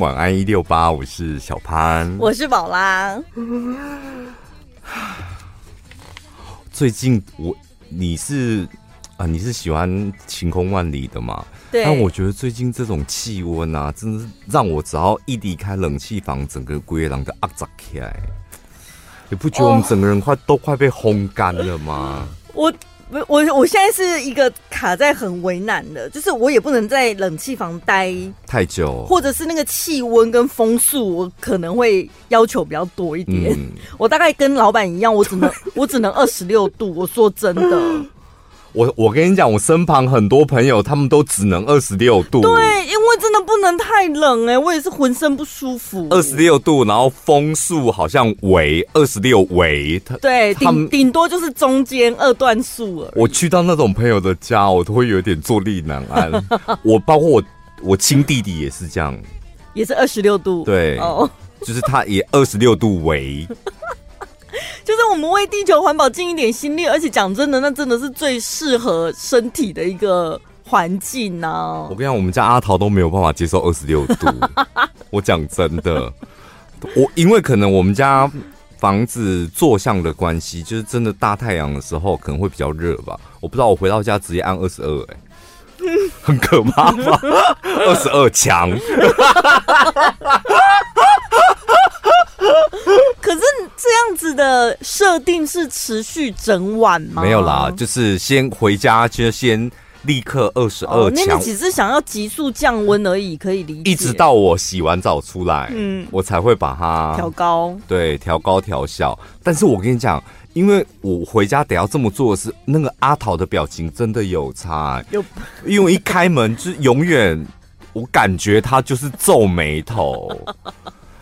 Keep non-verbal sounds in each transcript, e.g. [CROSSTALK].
晚安一六八，我是小潘，我是宝拉。最近我你是啊，你是喜欢晴空万里的嘛？对。但我觉得最近这种气温啊，真的是让我只要一离开冷气房，整个龟狼的阿扎起来。你不觉得我们整个人快、oh. 都快被烘干了吗？我。我我我现在是一个卡在很为难的，就是我也不能在冷气房待太久，或者是那个气温跟风速，我可能会要求比较多一点。嗯、我大概跟老板一样，我只能 [LAUGHS] 我只能二十六度。我说真的。我我跟你讲，我身旁很多朋友他们都只能二十六度。对，因为真的不能太冷哎、欸，我也是浑身不舒服。二十六度，然后风速好像为二十六为，对，顶顶多就是中间二段数了。我去到那种朋友的家，我都会有点坐立难安。[LAUGHS] 我包括我我亲弟弟也是这样，也是二十六度。对，哦，就是他也二十六度为。[LAUGHS] 就是我们为地球环保尽一点心力，而且讲真的，那真的是最适合身体的一个环境呢。我跟你讲，我们家阿桃都没有办法接受二十六度。[LAUGHS] 我讲真的，我因为可能我们家房子坐向的关系，就是真的大太阳的时候可能会比较热吧。我不知道我回到家直接按二十二，哎，很可怕吗？二十二强。[LAUGHS] 可是这样子的设定是持续整晚吗？没有啦，就是先回家就先立刻二十二强。那你只是想要急速降温而已，可以理解。一直到我洗完澡出来，嗯，我才会把它调高。对，调高调小。但是我跟你讲，因为我回家得要这么做的是，那个阿桃的表情真的有差，有，因为一开门就永远，我感觉他就是皱眉头。[LAUGHS]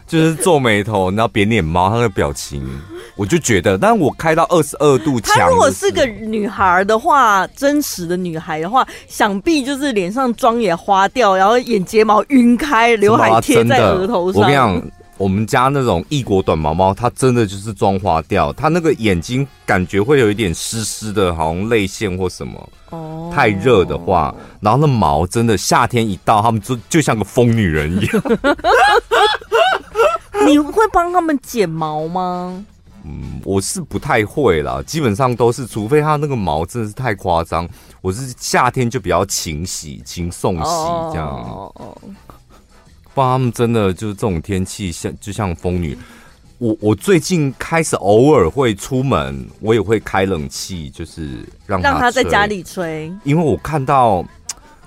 就是皱眉头，然后扁脸猫，他的表情，我就觉得，但我开到二十二度强。他如果是个女孩的话，真实的女孩的话，想必就是脸上妆也花掉，然后眼睫毛晕开，刘海贴在额头上。我跟你讲，我们家那种异国短毛猫，它真的就是妆花掉，它那个眼睛感觉会有一点湿湿的，好像泪腺或什么。哦。太热的话，然后那毛真的夏天一到，它们就就像个疯女人一样。[LAUGHS] 你会帮他们剪毛吗？嗯，我是不太会啦，基本上都是，除非它那个毛真的是太夸张，我是夏天就比较勤洗、勤送洗这样。哦哦，不然他们真的就是这种天气，像就像疯女。我我最近开始偶尔会出门，我也会开冷气，就是让他让他在家里吹。因为我看到，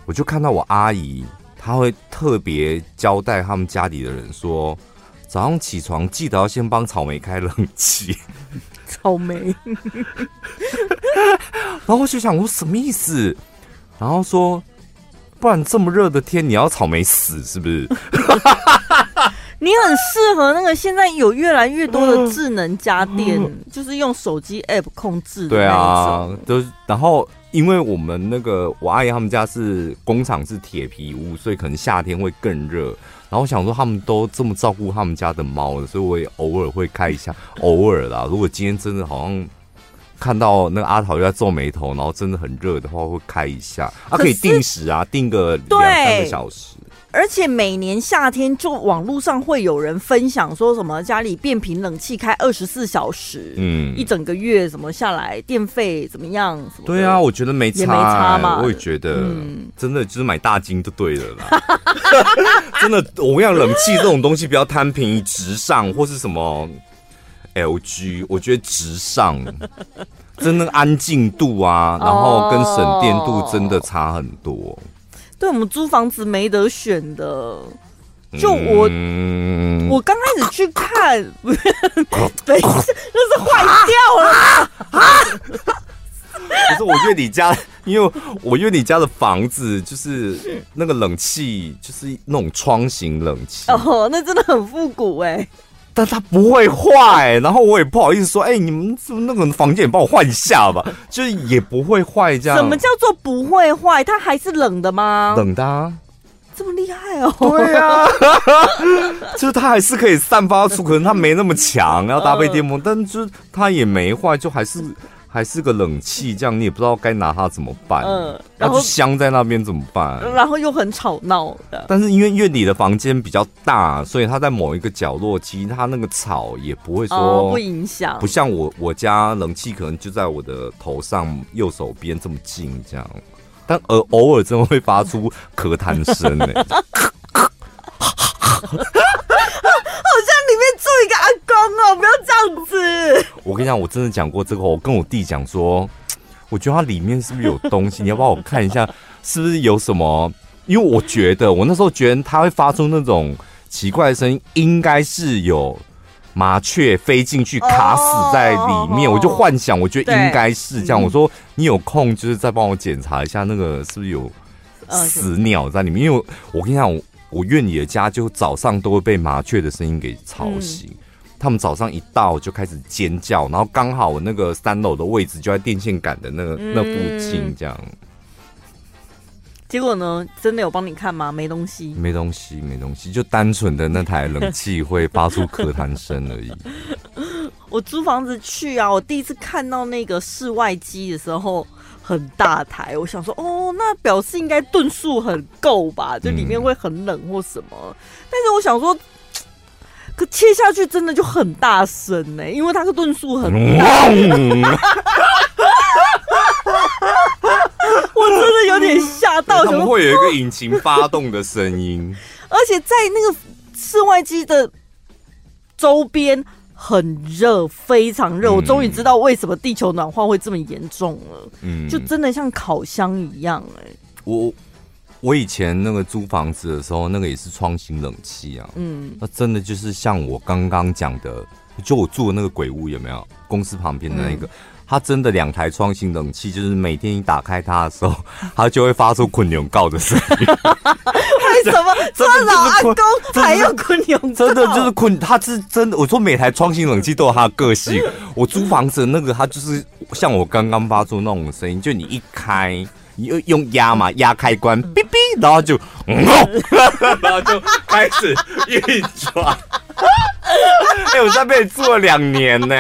我就看到我阿姨，她会特别交代他们家里的人说。早上起床记得要先帮草莓开冷气。草莓，[LAUGHS] 然后我就想说什么意思？然后说，不然这么热的天你要草莓死是不是？[LAUGHS] 你很适合那个现在有越来越多的智能家电，就是用手机 app 控制的。对啊，都然后因为我们那个我阿姨他们家是工厂是铁皮屋，所以可能夏天会更热。然后我想说，他们都这么照顾他们家的猫的，所以我也偶尔会开一下，偶尔啦。如果今天真的好像看到那个阿桃又在皱眉头，然后真的很热的话，会开一下。它可以定时啊，定个两三个小时。而且每年夏天，就网络上会有人分享说什么家里变频冷气开二十四小时，嗯，一整个月怎么下来电费怎么样？对啊，我觉得没差，欸，也没差嘛。我也觉得，嗯，真的就是买大金就对了啦。[LAUGHS] 真的，我跟你讲，冷气这种东西不要贪便宜直上，或是什么 LG，我觉得直上，[LAUGHS] 真的安静度啊，然后跟省电度真的差很多。对，我们租房子没得选的，就我，嗯、我刚开始去看，[LAUGHS] 不是，那是坏掉了啊！不是，我觉得你家，因为我觉得你家的房子就是那个冷气，就是那种窗型冷气哦，那真的很复古哎。但它不会坏，然后我也不好意思说，哎、欸，你们那个房间也帮我换一下吧？[LAUGHS] 就是也不会坏，这样。什么叫做不会坏？它还是冷的吗？冷的啊，这么厉害哦！对啊，[LAUGHS] 就是它还是可以散发出，可能它没那么强，要搭配电风，但就是它也没坏，就还是还是个冷气，这样你也不知道该拿它怎么办。嗯，然后就香在那边怎么办？然后又很吵闹的。但是因为院里的房间比较大，所以它在某一个角落，其实它那个吵也不会说、哦、不影响。不像我我家冷气可能就在我的头上右手边这么近这样，但偶偶尔真的会发出咳痰声呢。[LAUGHS] 一个阿公哦，不要这样子！我跟你讲，我真的讲过这个，我跟我弟讲说，我觉得它里面是不是有东西？你要帮我看一下，是不是有什么？因为我觉得，我那时候觉得它会发出那种奇怪的声音，应该是有麻雀飞进去卡死在里面。我就幻想，我觉得应该是这样。我说你有空就是再帮我检查一下，那个是不是有死鸟在里面？因为我跟你讲，我。我院里的家就早上都会被麻雀的声音给吵醒，嗯、他们早上一到就开始尖叫，然后刚好我那个三楼的位置就在电线杆的那个、嗯、那附近，这样。结果呢，真的有帮你看吗？没东西，没东西，没东西，就单纯的那台冷气会发出咳痰声而已。[LAUGHS] 我租房子去啊，我第一次看到那个室外机的时候。很大台，我想说，哦，那表示应该吨数很够吧？就里面会很冷或什么。嗯、但是我想说，可切下去真的就很大声呢，因为它的吨数很大。嗯、[LAUGHS] 我真的有点吓到，[LAUGHS] 怎么会有一个引擎发动的声音？[LAUGHS] 而且在那个室外机的周边。很热，非常热。嗯、我终于知道为什么地球暖化会这么严重了。嗯，就真的像烤箱一样哎、欸。我我以前那个租房子的时候，那个也是窗型冷气啊。嗯，那真的就是像我刚刚讲的，就我住的那个鬼屋有没有？公司旁边的那个。嗯它真的两台窗型冷气，就是每天一打开它的时候，[LAUGHS] 它就会发出昆牛告的声音。为什么？这老阿公还有昆牛告？真的就是昆，它是真的。我说每台窗型冷气都有它的个性。我租房子的那个，它就是像我刚刚发出那种声音，就你一开，你用用压嘛，压开关，哔哔，然后就，[LAUGHS] 然后就开始运转。[LAUGHS] 哎、欸，我在那边住了两年呢。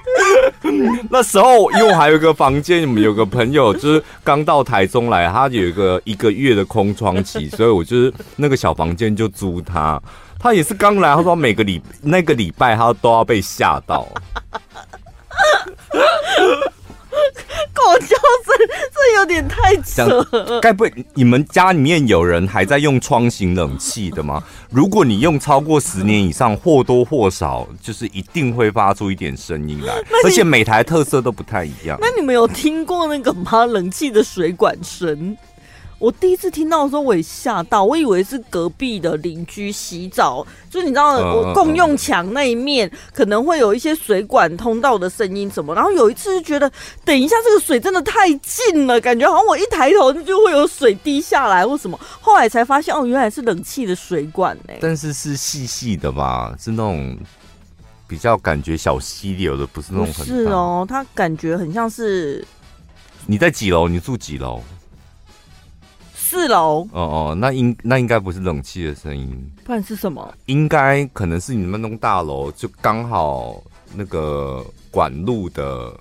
[LAUGHS] 那时候，因为我还有一个房间，你们有个朋友就是刚到台中来，他有一个一个月的空窗期，所以我就是那个小房间就租他。他也是刚来，他说每个礼那个礼拜他都要被吓到。狗叫声，这有点太扯了。该不会你们家里面有人还在用窗型冷气的吗？如果你用超过十年以上，或多或少就是一定会发出一点声音来，[LAUGHS] 而且每台特色都不太一样。那你们有听过那个吗？冷气的水管声？我第一次听到的时候，我也吓到，我以为是隔壁的邻居洗澡，就是你知道，我共用墙那一面可能会有一些水管通道的声音什么。然后有一次就觉得，等一下这个水真的太近了，感觉好像我一抬头就会有水滴下来或什么。后来才发现，哦，原来是冷气的水管呢。但是是细细的吧？是那种比较感觉小溪流的，不是那种很。是哦，它感觉很像是。你在几楼？你住几楼？四楼哦哦，那应那应该不是冷气的声音，不然是什么？应该可能是你们那栋大楼就刚好那个管路的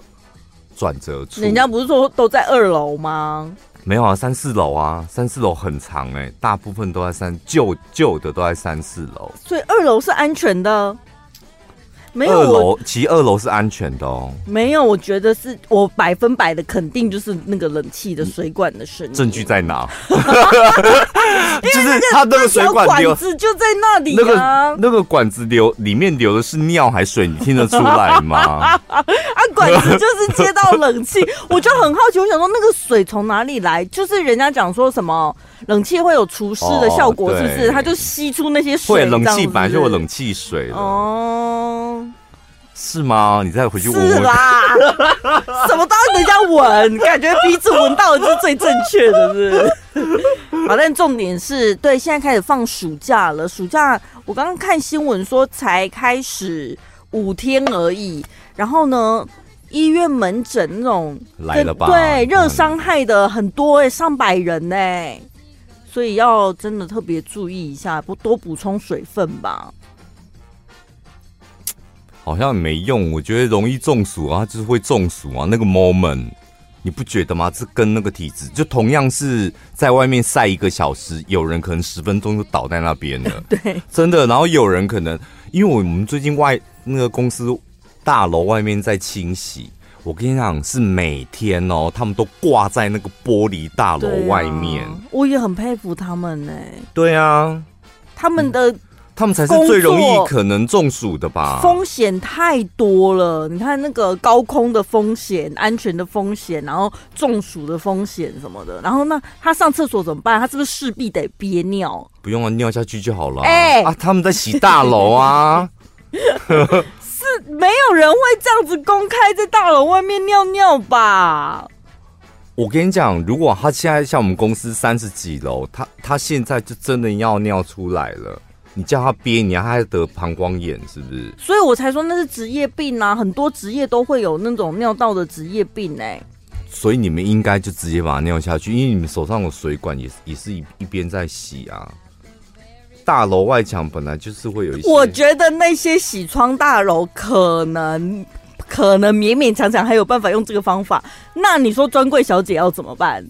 转折处。人家不是说都在二楼吗？没有啊，三四楼啊，三四楼很长哎、欸，大部分都在三旧旧的都在三四楼，所以二楼是安全的。没有，二楼其实二楼是安全的哦。没有，我觉得是我百分百的肯定，就是那个冷气的水管的声音。证据在哪？[LAUGHS] 就是它那个水管管子就在那里啊。那个那个管子流里面流的是尿还是水？你听得出来吗？[LAUGHS] 啊，管子就是接到冷气，我就很好奇，我想说那个水从哪里来？就是人家讲说什么冷气会有除湿的效果，是不是？它就吸出那些水。会，冷气本来就有冷气水哦。是吗？你再回去闻闻。是啦，[LAUGHS] 什么都要人家闻，感觉鼻子闻到的是最正确的，是不是？好，但重点是对，现在开始放暑假了。暑假我刚刚看新闻说才开始五天而已。然后呢，医院门诊那种来了吧？对，热伤害的很多哎、欸，上百人呢、欸。所以要真的特别注意一下，不多补充水分吧。好像没用。我觉得容易中暑啊，就是会中暑啊。那个 moment 你不觉得吗？这跟那个体质，就同样是在外面晒一个小时，有人可能十分钟就倒在那边了。[LAUGHS] 对，真的。然后有人可能，因为我们最近外那个公司大楼外面在清洗。我跟你讲，是每天哦，他们都挂在那个玻璃大楼外面。啊、我也很佩服他们呢。对啊，他们的、嗯、他们才是最容易可能中暑的吧？风险太多了，你看那个高空的风险、安全的风险，然后中暑的风险什么的。然后那他上厕所怎么办？他是不是势必得憋尿？不用啊，尿下去就好了。哎、欸、啊，他们在洗大楼啊。是没有人会这样子公开在大楼外面尿尿吧？我跟你讲，如果他现在像我们公司三十几楼，他他现在就真的要尿出来了，你叫他憋，你还要得膀胱炎，是不是？所以我才说那是职业病啊，很多职业都会有那种尿道的职业病哎、欸。所以你们应该就直接把它尿下去，因为你们手上的水管也也是一一边在洗啊。大楼外墙本来就是会有一些，我觉得那些洗窗大楼可能可能勉勉强强还有办法用这个方法。那你说专柜小姐要怎么办？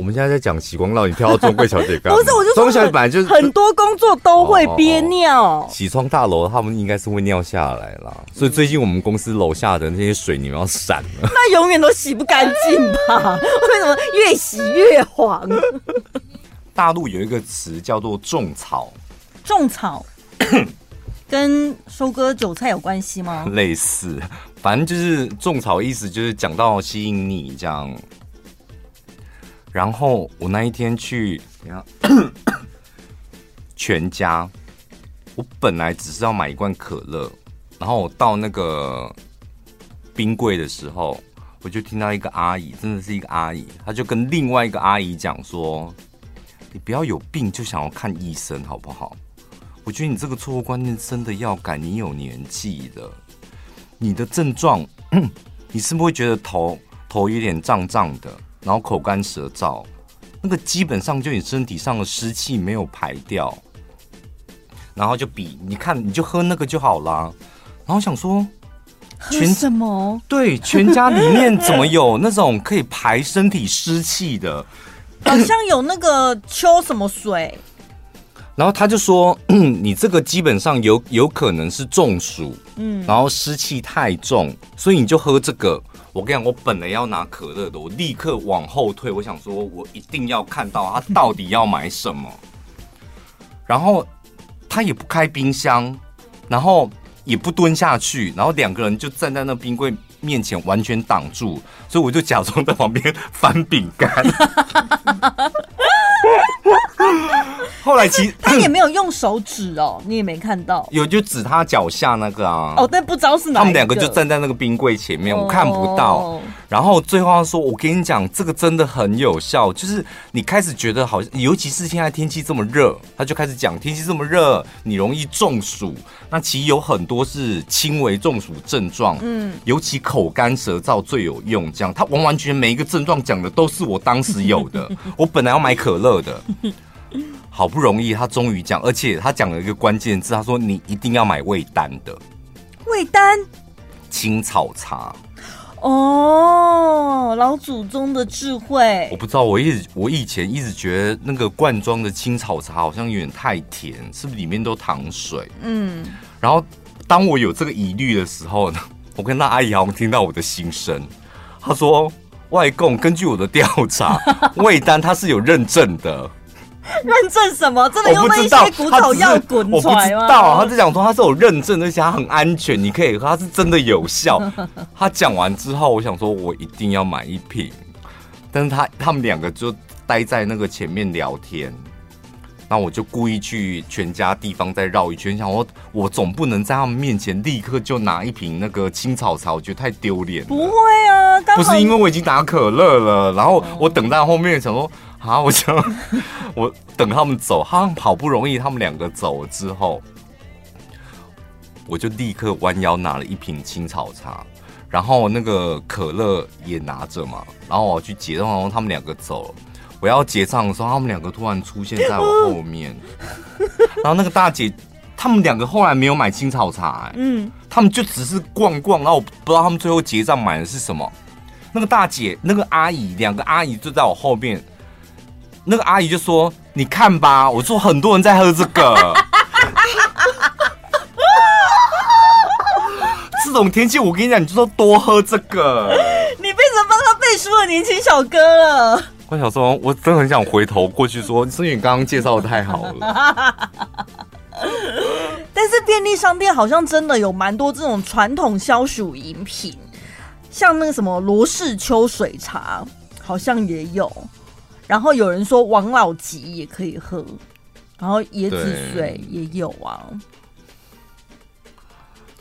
我们现在在讲洗光 lau，你跳到中柜小姐干嘛？不是，我就说专柜小姐本来就是很多工作都会憋尿。哦哦哦洗窗大楼他们应该是会尿下来啦。所以最近我们公司楼下的那些水你们要闪了。[LAUGHS] 那永远都洗不干净吧？为什么越洗越黄？大陆有一个词叫做种草，种草 [COUGHS] 跟收割韭菜有关系吗？类似，反正就是种草，意思就是讲到吸引你这样。然后我那一天去，[COUGHS] 全家，我本来只是要买一罐可乐，然后我到那个冰柜的时候，我就听到一个阿姨，真的是一个阿姨，她就跟另外一个阿姨讲说。你不要有病就想要看医生，好不好？我觉得你这个错误观念真的要改。你有年纪了，你的症状，[COUGHS] 你是不是会觉得头头有点胀胀的，然后口干舌燥？那个基本上就你身体上的湿气没有排掉，然后就比你看，你就喝那个就好啦。然后想说，全什么？对，全家里面怎么有那种可以排身体湿气的？好像有那个秋什么水，[COUGHS] 然后他就说，[COUGHS] 你这个基本上有有可能是中暑，嗯，然后湿气太重，所以你就喝这个。我跟你讲，我本来要拿可乐的，我立刻往后退，我想说，我一定要看到他到底要买什么。然后他也不开冰箱，然后也不蹲下去，然后两个人就站在那冰柜面前完全挡住，所以我就假装在旁边翻饼干。[LAUGHS] 后来其实他也没有用手指哦，你也没看到，有就指他脚下那个啊。哦，但不知道是哪。他们两个就站在那个冰柜前面，我看不到。然后最后他说：“我跟你讲，这个真的很有效，就是你开始觉得好像，尤其是现在天气这么热，他就开始讲天气这么热，你容易中暑。那其实有很多是轻微中暑症状，嗯，尤其口干舌燥最有用。这样，他完完全每一个症状讲的都是我当时有的。[LAUGHS] 我本来要买可乐的。”好不容易，他终于讲，而且他讲了一个关键字，他说：“你一定要买味丹的，味丹青草茶。”哦，老祖宗的智慧。我不知道，我一直我以前一直觉得那个罐装的青草茶好像有点太甜，是不是里面都糖水？嗯。然后当我有这个疑虑的时候呢，我跟那阿姨好像听到我的心声，她说：“外公，根据我的调查，[LAUGHS] 味丹它是有认证的。”认证什么？真的用那些古草药滚出来吗？我不知道，他是讲说他是有认证，而且它很安全，你可以喝，它是真的有效。[LAUGHS] 他讲完之后，我想说我一定要买一瓶，但是他他们两个就待在那个前面聊天，那我就故意去全家地方再绕一圈，想我我总不能在他们面前立刻就拿一瓶那个青草茶，我觉得太丢脸。不会啊，不是因为我已经打可乐了，然后我等在后面想说。啊！我想 [LAUGHS] 我等他们走，他们好不容易他们两个走了之后，我就立刻弯腰拿了一瓶青草茶，然后那个可乐也拿着嘛，然后我要去结账，然后他们两个走了，我要结账的时候，他们两个突然出现在我后面，[LAUGHS] 然后那个大姐，他们两个后来没有买青草茶，欸，嗯，他们就只是逛逛，然后我不知道他们最后结账买的是什么。那个大姐，那个阿姨，两个阿姨就在我后面。那个阿姨就说：“你看吧，我说很多人在喝这个。[LAUGHS] ”这种天气，我跟你讲，你就说多喝这个。你变成帮他背书的年轻小哥了。关晓松，我真的很想回头过去说，是你刚刚介绍的太好了。[LAUGHS] 但是便利商店好像真的有蛮多这种传统消暑饮品，像那个什么罗氏秋水茶，好像也有。然后有人说王老吉也可以喝，然后椰子水也有啊。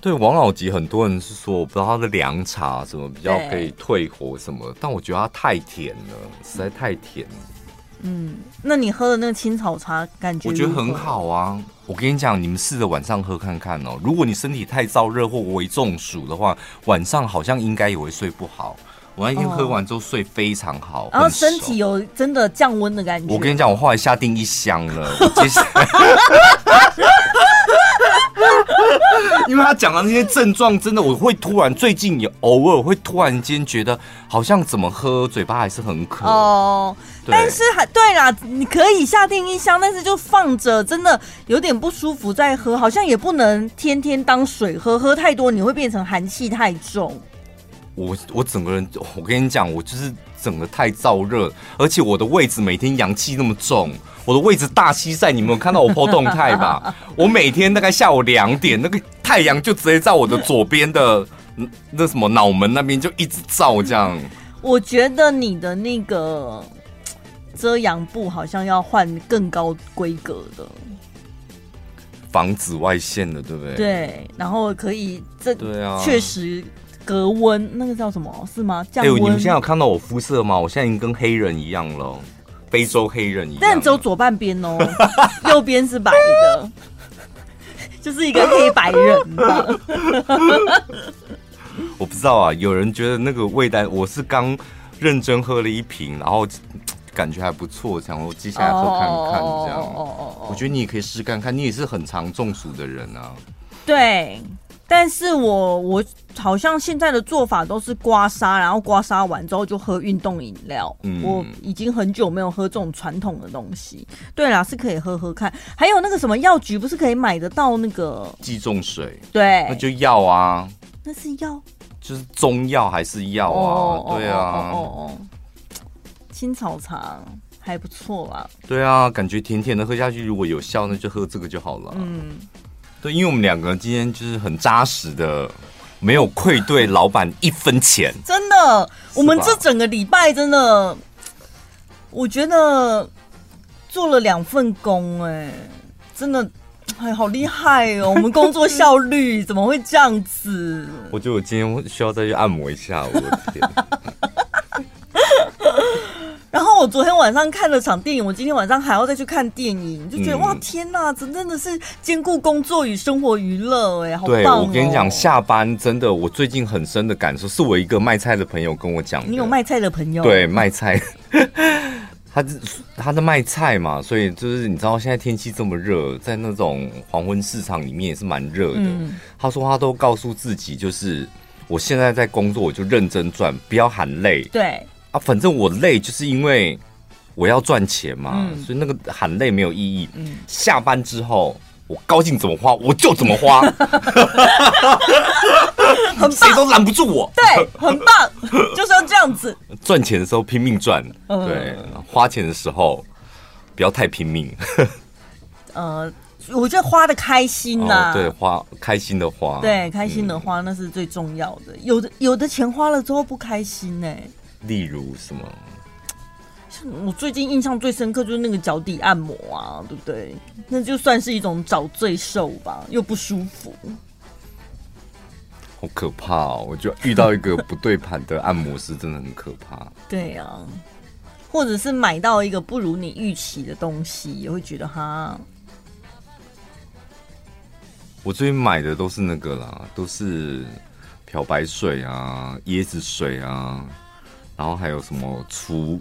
对，王老吉很多人是说，我不知道他的凉茶什么比较可以退火什么，但我觉得它太甜了，实在太甜了。嗯，那你喝的那个青草茶感觉？我觉得很好啊。我跟你讲，你们试着晚上喝看看哦。如果你身体太燥热或微中暑的话，晚上好像应该也会睡不好。我那天喝完之后睡非常好，哦、然后身体有真的降温的感觉。我跟你讲，我后来下定一箱了。接下来，[LAUGHS] 因为他讲的那些症状，真的我会突然最近也偶尔会突然间觉得好像怎么喝嘴巴还是很渴哦。对但是还对啦，你可以下定一箱，但是就放着，真的有点不舒服再喝，好像也不能天天当水喝，喝太多你会变成寒气太重。我我整个人，我跟你讲，我就是整个太燥热，而且我的位置每天阳气那么重，我的位置大西晒，你们有看到我 po 动态吧？[LAUGHS] 我每天大概下午两点，那个太阳就直接在我的左边的那什么脑门那边就一直照这样。我觉得你的那个遮阳布好像要换更高规格的，防紫外线的，对不对？对，然后可以这对啊，确实。隔温那个叫什么？是吗？降温。哎呦，你们现在有看到我肤色吗？我现在已经跟黑人一样了，非洲黑人一样。但只有左半边哦，[LAUGHS] 右边是白的，[LAUGHS] 就是一个黑白人。[LAUGHS] 我不知道啊，有人觉得那个味道，我是刚认真喝了一瓶，然后感觉还不错，想我接下来喝看看这样。哦哦哦。我觉得你也可以试看看，你也是很常中暑的人啊。对。但是我我好像现在的做法都是刮痧，然后刮痧完之后就喝运动饮料。嗯，我已经很久没有喝这种传统的东西。对啦，是可以喝喝看。还有那个什么药局不是可以买得到那个济众水？对，那就药啊。那是药，就是中药还是药啊？哦、对啊。哦，哦，哦，哦，青草茶还不错啦。对啊，感觉甜甜的，喝下去如果有效，那就喝这个就好了。嗯。对，因为我们两个今天就是很扎实的，没有愧对老板一分钱。[LAUGHS] 真的，我们这整个礼拜真的，我觉得做了两份工，哎，真的，哎，好厉害哦！我们工作效率怎么会这样子？[LAUGHS] 我觉得我今天需要再去按摩一下，我的天。[LAUGHS] 然后我昨天晚上看了场电影，我今天晚上还要再去看电影，就觉得、嗯、哇天哪，真真的是兼顾工作与生活娱乐哎，好棒、哦！对，我跟你讲，下班真的，我最近很深的感受，是我一个卖菜的朋友跟我讲。你有卖菜的朋友？对，卖菜，[LAUGHS] 他是他在卖菜嘛，所以就是你知道现在天气这么热，在那种黄昏市场里面也是蛮热的。嗯、他说他都告诉自己，就是我现在在工作，我就认真赚，不要喊累。对。啊，反正我累，就是因为我要赚钱嘛，嗯、所以那个喊累没有意义。嗯、下班之后，我高兴怎么花我就怎么花，很谁都拦不住我。对，很棒，就是要这样子。[LAUGHS] 赚钱的时候拼命赚，嗯、对，花钱的时候不要太拼命。[LAUGHS] 呃，我觉得花的开心呐、啊哦，对，花开心的花，对，开心的花、嗯、那是最重要的。有的有的钱花了之后不开心呢、欸。例如什么？我最近印象最深刻就是那个脚底按摩啊，对不对？那就算是一种找罪受吧，又不舒服，好可怕哦！我就遇到一个不对盘的按摩师，真的很可怕。对啊，或者是买到一个不如你预期的东西，也会觉得哈。我最近买的都是那个啦，都是漂白水啊、椰子水啊。然后还有什么除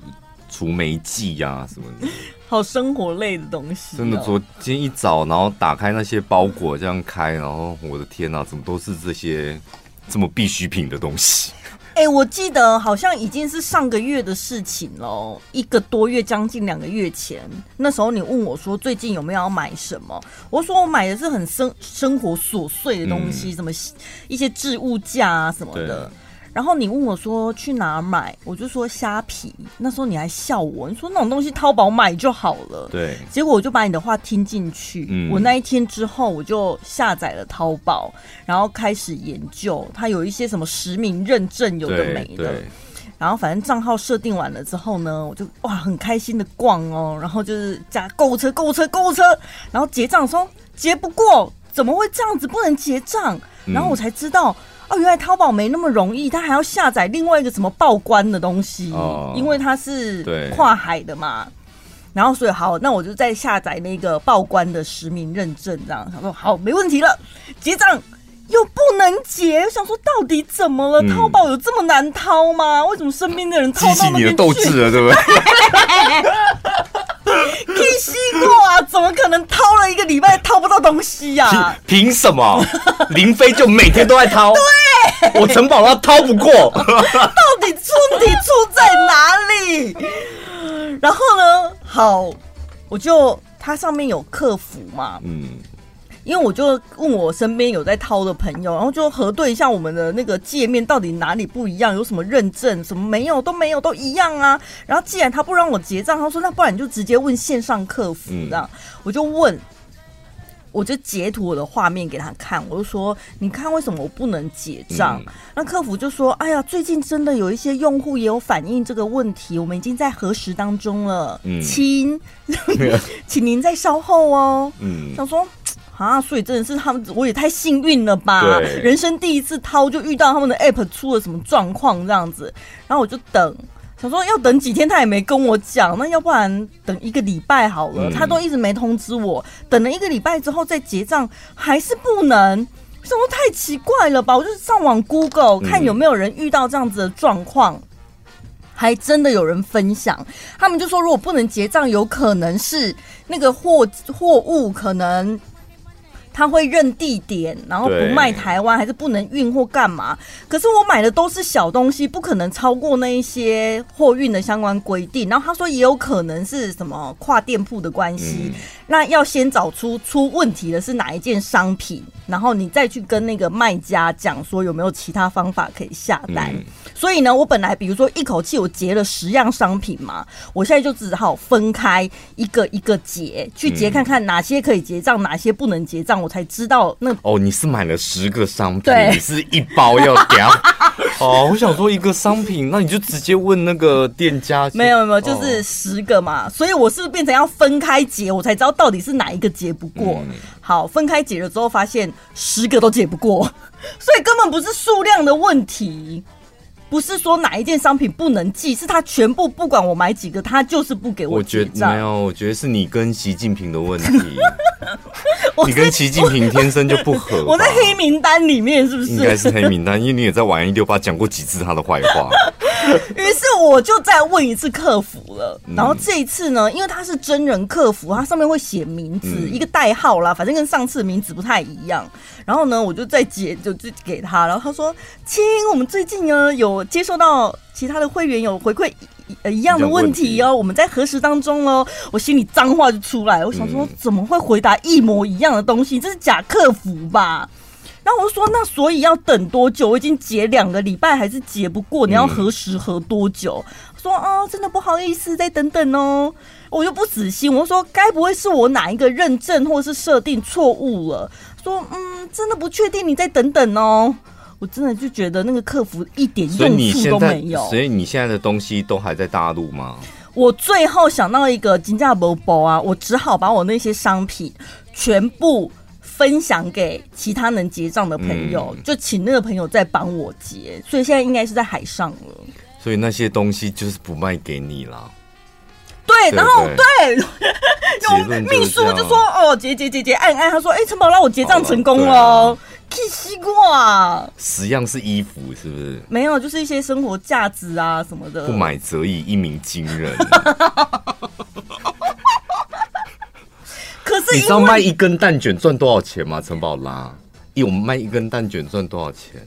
除霉剂呀什么的，[LAUGHS] 好生活类的东西、哦。真的，昨天一早，然后打开那些包裹，这样开，然后我的天哪，怎么都是这些这么必需品的东西？[LAUGHS] 哎、欸，我记得好像已经是上个月的事情了，一个多月，将近两个月前，那时候你问我说最近有没有要买什么？我说我买的是很生生活琐碎的东西，嗯、什么一些置物架啊什么的。然后你问我说去哪买，我就说虾皮。那时候你还笑我，你说那种东西淘宝买就好了。对。结果我就把你的话听进去。嗯。我那一天之后，我就下载了淘宝，然后开始研究它有一些什么实名认证，有的没的。然后反正账号设定完了之后呢，我就哇很开心的逛哦，然后就是加购物车、购物车、购物车，然后结账说结不过，怎么会这样子不能结账？然后我才知道。哦，原来淘宝没那么容易，它还要下载另外一个什么报关的东西，哦、因为它是跨海的嘛。然后所以好，那我就再下载那个报关的实名认证，这样他说好，没问题了。结账又不能结，我想说到底怎么了？嗯、淘宝有这么难掏吗？为什么身边的人掏到那边去？激起你的斗志了，对不对？[LAUGHS] 你西瓜啊，怎么可能掏了一个礼拜掏不到东西呀、啊？凭什么？林飞就每天都在掏。对，我城堡他掏不过。[LAUGHS] 到底问题出在哪里？然后呢？好，我就它上面有客服嘛。嗯。因为我就问我身边有在掏的朋友，然后就核对一下我们的那个界面到底哪里不一样，有什么认证，什么没有都没有都一样啊。然后既然他不让我结账，他说那不然你就直接问线上客服这样。嗯、我就问，我就截图我的画面给他看，我就说你看为什么我不能结账？嗯、那客服就说哎呀，最近真的有一些用户也有反映这个问题，我们已经在核实当中了，嗯、亲，[LAUGHS] 请您再稍后哦。嗯，想说。啊，所以真的是他们，我也太幸运了吧！人生第一次掏就遇到他们的 app 出了什么状况这样子，然后我就等，想说要等几天，他也没跟我讲，那要不然等一个礼拜好了，嗯、他都一直没通知我，等了一个礼拜之后再结账还是不能，什么太奇怪了吧？我就上网 Google 看有没有人遇到这样子的状况，嗯、还真的有人分享，他们就说如果不能结账，有可能是那个货货物可能。他会认地点，然后不卖台湾，还是不能运或干嘛？可是我买的都是小东西，不可能超过那一些货运的相关规定。然后他说也有可能是什么跨店铺的关系，那要先找出出问题的是哪一件商品，然后你再去跟那个卖家讲说有没有其他方法可以下单。所以呢，我本来比如说一口气我结了十样商品嘛，我现在就只好分开一个一个结，去结看看哪些可以结账，哪些不能结账。才知道那哦，你是买了十个商品，你是一包要给他 [LAUGHS] 哦。我想说一个商品，那你就直接问那个店家。没有没有，就是十个嘛，哦、所以我是不是变成要分开结，我才知道到底是哪一个结不过。嗯、好，分开结了之后，发现十个都结不过，所以根本不是数量的问题。不是说哪一件商品不能寄，是他全部不管我买几个，他就是不给我。我觉得没有，我觉得是你跟习近平的问题。[LAUGHS] 你跟习近平天生就不合。[LAUGHS] 我在黑名单里面是不是？应该是黑名单，因为你也在玩一六八讲过几次他的坏话。[LAUGHS] 于是我就再问一次客服了，然后这一次呢，因为他是真人客服，他上面会写名字、嗯、一个代号啦，反正跟上次的名字不太一样。然后呢，我就再接就就给他，然后他说：“亲，我们最近呢有接收到其他的会员有回馈呃一样的问题哦，我们在核实当中哦。”我心里脏话就出来，我想说怎么会回答一模一样的东西？这是假客服吧？然后我就说，那所以要等多久？我已经结两个礼拜还是结不过，你要核实核多久？嗯、说啊、哦，真的不好意思，再等等哦。我就不死心，我说该不会是我哪一个认证或是设定错误了？说嗯，真的不确定，你再等等哦。我真的就觉得那个客服一点用处都没有。所以你现在的东西都还在大陆吗？我最后想到一个金价波波啊，我只好把我那些商品全部。分享给其他能结账的朋友，嗯、就请那个朋友再帮我结，所以现在应该是在海上了。所以那些东西就是不卖给你了。对，然后对，[LAUGHS] 用秘书就说：“哦，结结结结，按按。”他说：“哎、欸，陈宝拉，我结账成功了。”西瓜？十样是衣服，是不是？没有，就是一些生活价值啊什么的。不买则已，一鸣惊人。[LAUGHS] 可是你知道卖一根蛋卷赚多少钱吗？陈宝拉，一我们卖一根蛋卷赚多少钱？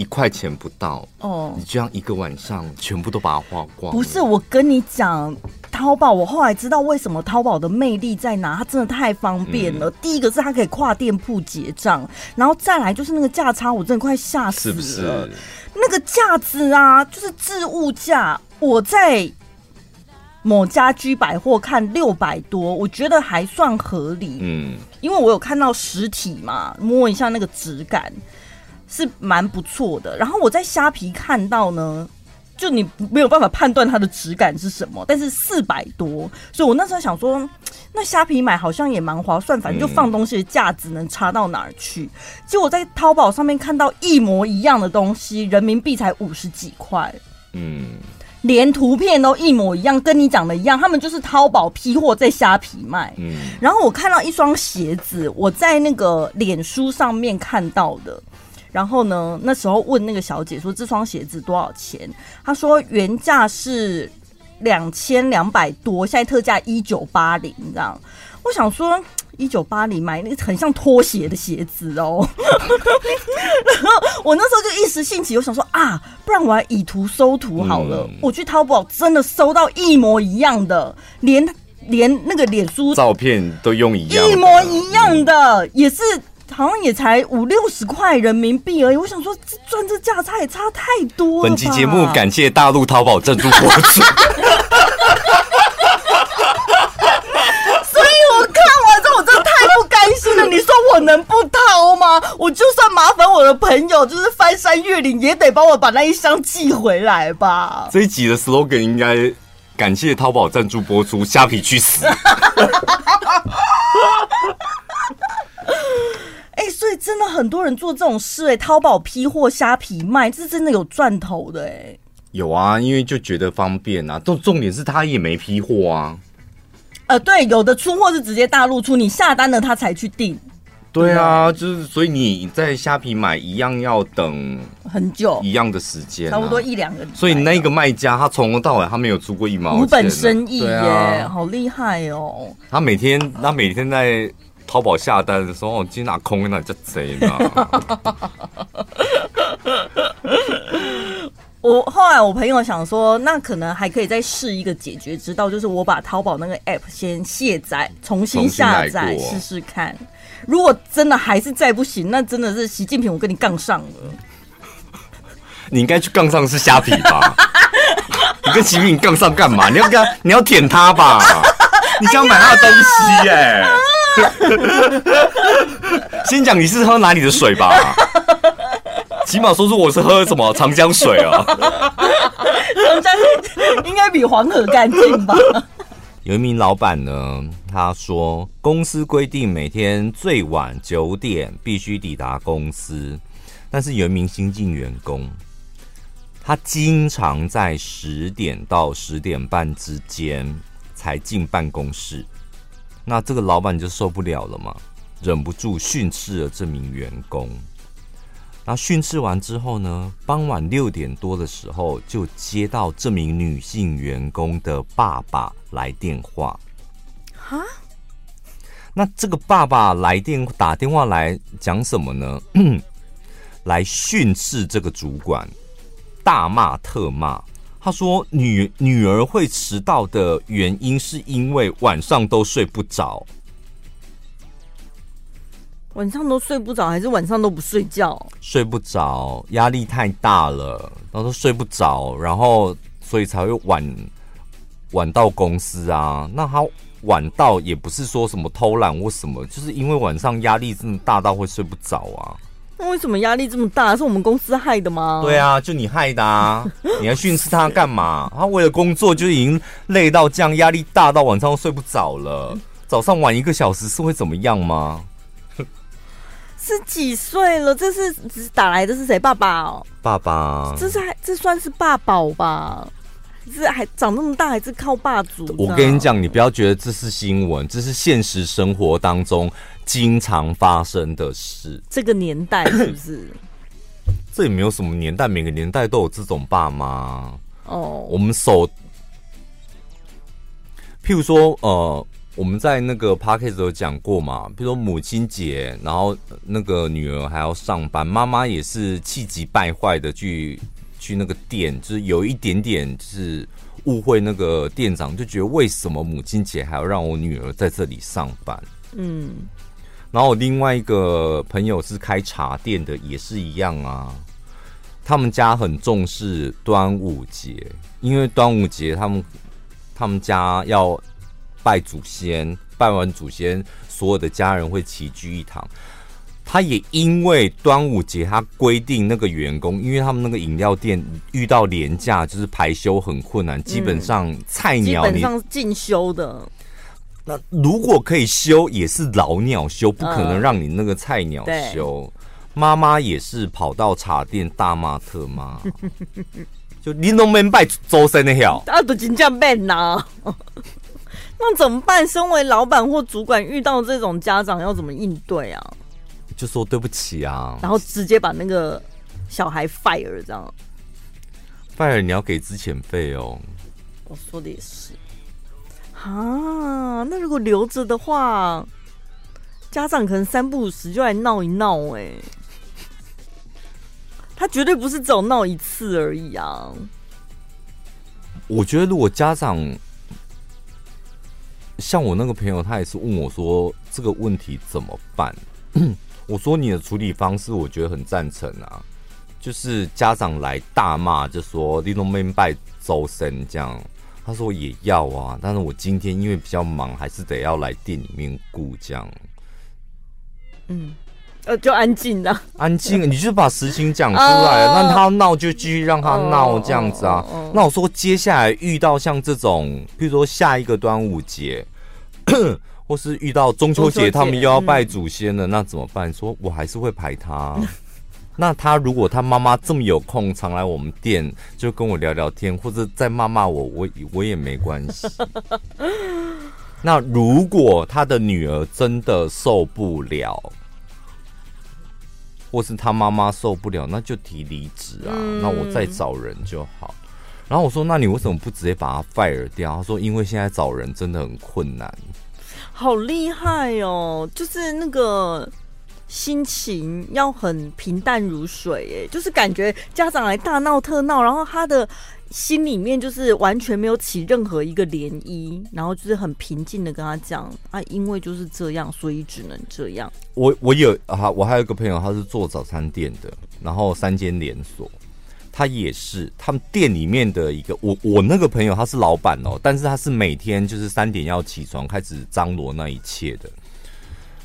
一块钱不到哦，你这样一个晚上全部都把它花光。不是，我跟你讲，淘宝，我后来知道为什么淘宝的魅力在哪，它真的太方便了。嗯、第一个是它可以跨店铺结账，然后再来就是那个价差，我真的快吓死了。是不是？那个价值啊，就是置物价，我在某家居百货看六百多，我觉得还算合理。嗯，因为我有看到实体嘛，摸一下那个质感。是蛮不错的，然后我在虾皮看到呢，就你没有办法判断它的质感是什么，但是四百多，所以我那时候想说，那虾皮买好像也蛮划算，反正就放东西的价值能差到哪儿去？结果在淘宝上面看到一模一样的东西，人民币才五十几块，嗯，连图片都一模一样，跟你讲的一样，他们就是淘宝批货在虾皮卖，嗯，然后我看到一双鞋子，我在那个脸书上面看到的。然后呢，那时候问那个小姐说，这双鞋子多少钱？她说原价是两千两百多，现在特价一九八零这样。我想说 [TSK] 一九八零买那个很像拖鞋的鞋子哦。[LAUGHS] 然后我那时候就一时兴起，我想说啊，不然我还以图搜图好了。嗯、我去淘宝真的搜到一模一样的，连连那个脸书照片都用一样，一模一样的，嗯、也是。好像也才五六十块人民币而已，我想说赚这价差也差太多了。本期节目感谢大陆淘宝赞助播出。所以我看完之后，我真的太不甘心了。你说我能不掏吗？我就算麻烦我的朋友，就是翻山越岭，也得帮我把那一箱寄回来吧。这一集的 slogan 应该感谢淘宝赞助播出，虾皮去死。[LAUGHS] 哎、欸，所以真的很多人做这种事、欸，哎，淘宝批货、虾皮卖，这是真的有赚头的、欸，哎。有啊，因为就觉得方便啊。重重点是他也没批货啊。呃，对，有的出货是直接大陆出，你下单了他才去订。对啊，就是所以你在虾皮买一样要等很久，一样的时间、啊，差不多一两个。所以那个卖家他从头到尾他没有出过一毛钱，无本生意耶，啊、好厉害哦。他每天他每天在。淘宝下单的时候，我今天拿空那就贼呢。[LAUGHS] 我后来我朋友想说，那可能还可以再试一个解决之道，就是我把淘宝那个 app 先卸载，重新下载试试看。如果真的还是再不行，那真的是习近平，我跟你杠上了。你应该去杠上是虾皮吧？[LAUGHS] 你跟习近平杠上干嘛？你要跟他，你要舔他吧？你想买他的东西耶、欸？[LAUGHS] 先讲你是喝哪里的水吧，起码说出我是喝什么长江水啊。长江应该比黄河干净吧？有一名老板呢，他说公司规定每天最晚九点必须抵达公司，但是有一名新进员工，他经常在十点到十点半之间才进办公室。那这个老板就受不了了嘛，忍不住训斥了这名员工。那训斥完之后呢，傍晚六点多的时候，就接到这名女性员工的爸爸来电话。哈？那这个爸爸来电打电话来讲什么呢？[CLEARS THROAT] 来训斥这个主管，大骂特骂。他说女：“女女儿会迟到的原因是因为晚上都睡不着。晚上都睡不着，还是晚上都不睡觉？睡不着，压力太大了，然后都睡不着，然后所以才会晚晚到公司啊。那他晚到也不是说什么偷懒或什么，就是因为晚上压力真的大到会睡不着啊。”那为什么压力这么大？是我们公司害的吗？对啊，就你害的啊！[LAUGHS] 你还训斥他干嘛？他为了工作就已经累到这样，压力大到晚上都睡不着了。早上晚一个小时是会怎么样吗？[LAUGHS] 是几岁了？这是打来的是谁？爸爸哦，爸爸，这是还这算是爸宝吧？是还长那么大还是靠霸主？我跟你讲，你不要觉得这是新闻，这是现实生活当中经常发生的事。这个年代是不是？[COUGHS] 这也没有什么年代，每个年代都有这种爸妈。哦，我们手，譬如说，呃，我们在那个 podcast 有讲过嘛，譬如说母亲节，然后那个女儿还要上班，妈妈也是气急败坏的去去那个店，就是有一点点就是误会那个店长，就觉得为什么母亲节还要让我女儿在这里上班？嗯。然后我另外一个朋友是开茶店的，也是一样啊。他们家很重视端午节，因为端午节他们他们家要拜祖先，拜完祖先，所有的家人会齐聚一堂。他也因为端午节，他规定那个员工，因为他们那个饮料店遇到连假，就是排休很困难，基本上菜鸟、嗯、基本上进修的。那如果可以休，也是老鸟休，不可能让你那个菜鸟休。妈、嗯、妈也是跑到茶店大骂特骂，[LAUGHS] 就你都没拜周身的晓，啊，都真正变呐。[LAUGHS] 那怎么办？身为老板或主管，遇到这种家长要怎么应对啊？就说对不起啊，然后直接把那个小孩 fire 这样。fire 你要给资遣费哦。我说的也是。啊，那如果留着的话，家长可能三不五时就来闹一闹哎，[LAUGHS] 他绝对不是只有闹一次而已啊。我觉得如果家长像我那个朋友，他也是问我说这个问题怎么办？我说你的处理方式，我觉得很赞成啊，就是家长来大骂，就说你都没拜周生这样。他说也要啊，但是我今天因为比较忙，还是得要来店里面顾这样。嗯，呃，就安静的，安静，[LAUGHS] 你就把实情讲出来，那、哦、他闹就继续让他闹这样子啊。哦哦哦、那我说接下来遇到像这种，比如说下一个端午节，或是遇到中秋节，他们又要拜祖先了，嗯、那怎么办？说我还是会排他。[LAUGHS] 那他如果他妈妈这么有空，常来我们店就跟我聊聊天，或者再骂骂我，我我也没关系。[LAUGHS] 那如果他的女儿真的受不了，或是他妈妈受不了，那就提离职啊。嗯、那我再找人就好。然后我说，那你为什么不直接把他 fire 掉？他说，因为现在找人真的很困难。好厉害哦，就是那个。心情要很平淡如水，哎，就是感觉家长来大闹特闹，然后他的心里面就是完全没有起任何一个涟漪，然后就是很平静的跟他讲啊，因为就是这样，所以只能这样。我我有啊，我还有一个朋友，他是做早餐店的，然后三间连锁，他也是他们店里面的一个，我我那个朋友他是老板哦，但是他是每天就是三点要起床开始张罗那一切的。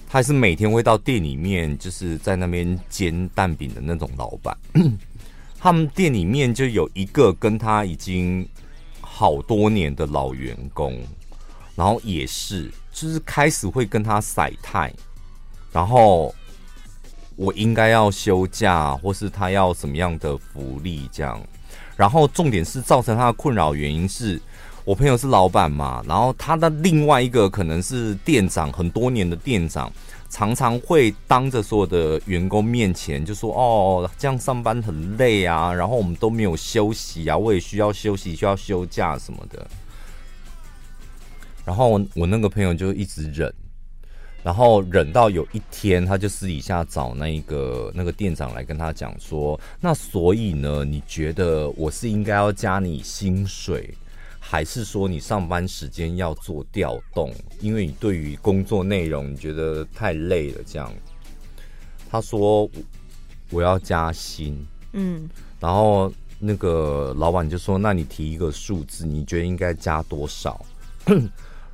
他是每天会到店里面，就是在那边煎蛋饼的那种老板。[CLEARS THROAT] 他们店里面就有一个跟他已经好多年的老员工，然后也是，就是开始会跟他晒太，然后我应该要休假，或是他要什么样的福利这样。然后重点是造成他的困扰原因是。我朋友是老板嘛，然后他的另外一个可能是店长，很多年的店长，常常会当着所有的员工面前就说：“哦，这样上班很累啊，然后我们都没有休息啊，我也需要休息，需要休假什么的。”然后我那个朋友就一直忍，然后忍到有一天，他就私底下找那个那个店长来跟他讲说：“那所以呢，你觉得我是应该要加你薪水？”还是说你上班时间要做调动，因为你对于工作内容你觉得太累了，这样。他说我要加薪，嗯，然后那个老板就说，那你提一个数字，你觉得应该加多少？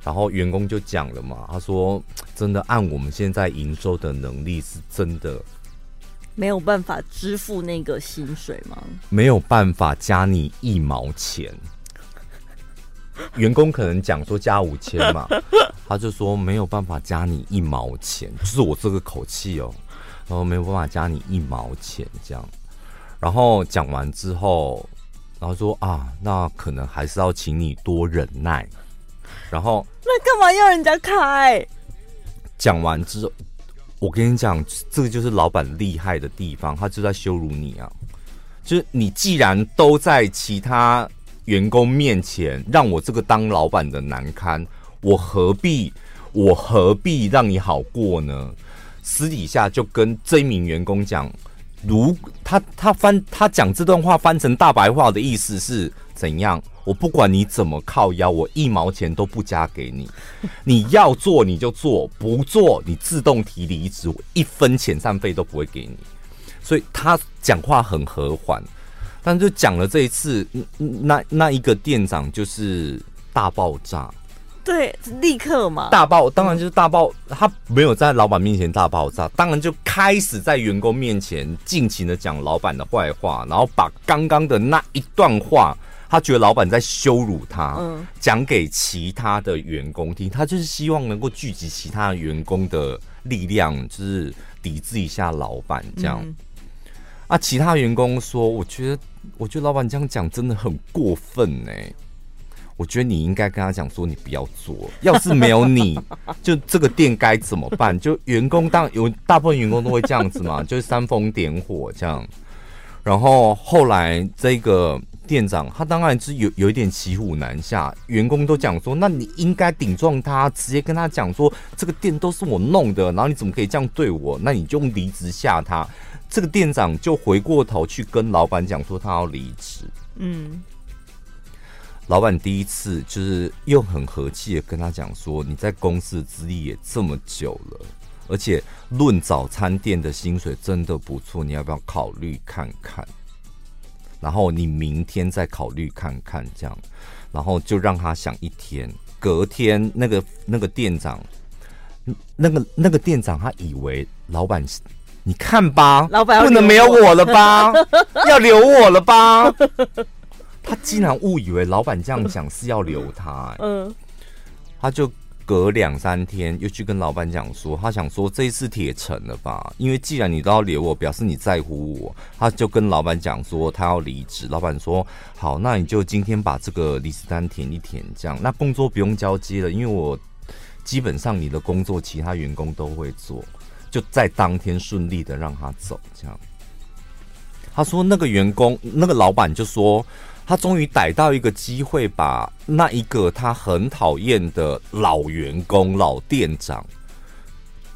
然后员工就讲了嘛，他说真的按我们现在营收的能力，是真的没有办法支付那个薪水吗？没有办法加你一毛钱。员工可能讲说加五千嘛，[LAUGHS] 他就说没有办法加你一毛钱，就是我这个口气哦，然后没有办法加你一毛钱这样，然后讲完之后，然后说啊，那可能还是要请你多忍耐。然后那干嘛要人家开？讲完之后，我跟你讲，这个就是老板厉害的地方，他就在羞辱你啊！就是你既然都在其他员工面前让我这个当老板的难堪，我何必我何必让你好过呢？私底下就跟这一名员工讲。如他他翻他讲这段话翻成大白话的意思是怎样？我不管你怎么靠腰，我一毛钱都不加给你。[LAUGHS] 你要做你就做，不做你自动提离职，我一分遣散费都不会给你。所以他讲话很和缓，但就讲了这一次，那那一个店长就是大爆炸。对，立刻嘛，大爆，当然就是大爆。他没有在老板面前大爆炸，当然就开始在员工面前尽情的讲老板的坏话，然后把刚刚的那一段话，他觉得老板在羞辱他，嗯，讲给其他的员工听。他就是希望能够聚集其他员工的力量，就是抵制一下老板这样。嗯、啊，其他员工说：“我觉得，我觉得老板这样讲真的很过分呢。”我觉得你应该跟他讲说，你不要做。要是没有你，[LAUGHS] 就这个店该怎么办？就员工当有大部分员工都会这样子嘛，就是煽风点火这样。然后后来这个店长他当然是有有一点骑虎难下，员工都讲说，那你应该顶撞他，直接跟他讲说，这个店都是我弄的，然后你怎么可以这样对我？那你就用离职吓他。这个店长就回过头去跟老板讲说，他要离职。嗯。老板第一次就是又很和气的跟他讲说：“你在公司的资历也这么久了，而且论早餐店的薪水真的不错，你要不要考虑看看？然后你明天再考虑看看，这样，然后就让他想一天。隔天那个那个店长，那个那个店长他以为老板，你看吧，老板不能没有我了吧，要留我了吧。”他竟然误以为老板这样讲是要留他，嗯，他就隔两三天又去跟老板讲说，他想说这一次铁成了吧，因为既然你都要留我，表示你在乎我，他就跟老板讲说他要离职。老板说好，那你就今天把这个离职单填一填，这样那工作不用交接了，因为我基本上你的工作其他员工都会做，就在当天顺利的让他走。这样，他说那个员工那个老板就说。他终于逮到一个机会，把那一个他很讨厌的老员工、老店长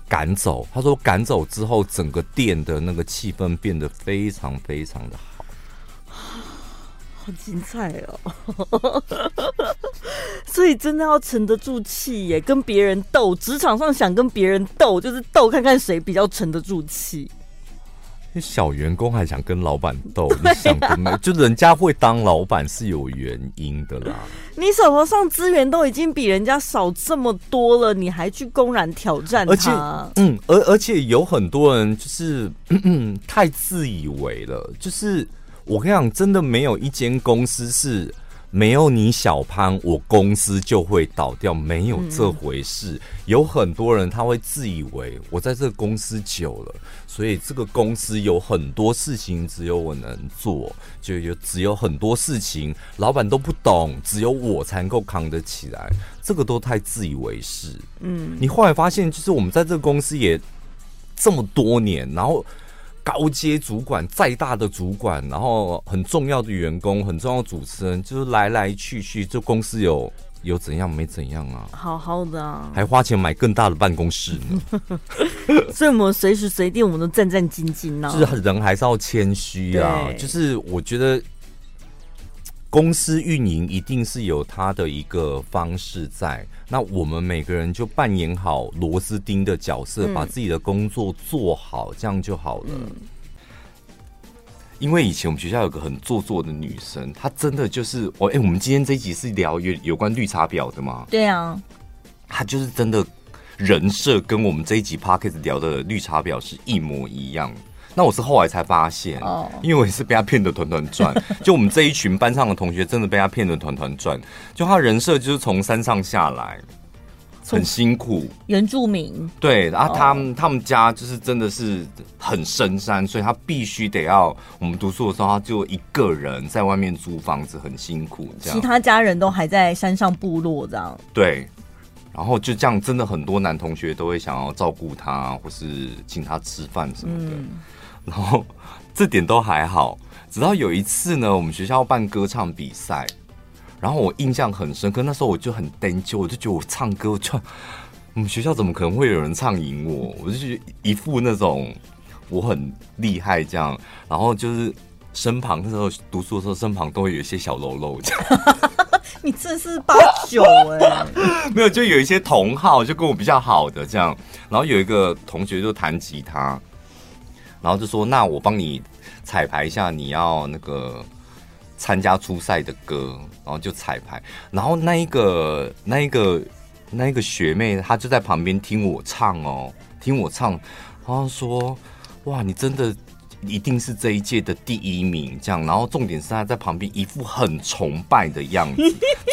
赶走。他说赶走之后，整个店的那个气氛变得非常非常的好，好精彩哦！[LAUGHS] 所以真的要沉得住气耶，跟别人斗，职场上想跟别人斗，就是斗看看谁比较沉得住气。小员工还想跟老板斗，[LAUGHS] 你想跟没？就人家会当老板是有原因的啦。你手头上资源都已经比人家少这么多了，你还去公然挑战他？而且，嗯，而而且有很多人就是 [CLEARS THROAT] 太自以为了。就是我跟你讲，真的没有一间公司是。没有你小潘，我公司就会倒掉，没有这回事。嗯、有很多人他会自以为我在这个公司久了，所以这个公司有很多事情只有我能做，就有只有很多事情老板都不懂，只有我才能够扛得起来。这个都太自以为是。嗯，你后来发现，就是我们在这个公司也这么多年，然后。高阶主管，再大的主管，然后很重要的员工，很重要的主持人，就是来来去去，这公司有有怎样没怎样啊？好好的啊，还花钱买更大的办公室呢。所以，我们随时随地，我们都战战兢兢呢。就是人还是要谦虚啊。就是我觉得。公司运营一定是有它的一个方式在，那我们每个人就扮演好螺丝钉的角色，嗯、把自己的工作做好，这样就好了。嗯、因为以前我们学校有个很做作的女生，她真的就是我哎、欸，我们今天这一集是聊有有关绿茶婊的吗？对啊，她就是真的人设跟我们这一集 Podcast 聊的绿茶婊是一模一样。那我是后来才发现，哦因为我也是被他骗得团团转。[LAUGHS] 就我们这一群班上的同学，真的被他骗得团团转。就他人设就是从山上下来，很辛苦。原住民对，然后他们、哦、他们家就是真的是很深山，所以他必须得要我们读书的时候，他就一个人在外面租房子，很辛苦。这样，其他家人都还在山上部落这样。对，然后就这样，真的很多男同学都会想要照顾他，或是请他吃饭什么的。嗯、然后这点都还好，直到有一次呢，我们学校办歌唱比赛。然后我印象很深刻，那时候我就很担忧，我就觉得我唱歌，我就我们学校怎么可能会有人唱赢我？我就一副那种我很厉害这样，然后就是身旁那时候读书的时候，身旁都会有一些小喽啰这样。[LAUGHS] 你这是八九哎？没有，就有一些同好就跟我比较好的这样，然后有一个同学就弹吉他，然后就说：“那我帮你彩排一下，你要那个。”参加初赛的歌，然后就彩排，然后那一个、那一个、那一个学妹，她就在旁边听我唱哦，听我唱，然后说：“哇，你真的一定是这一届的第一名。”这样，然后重点是他在旁边一副很崇拜的样子，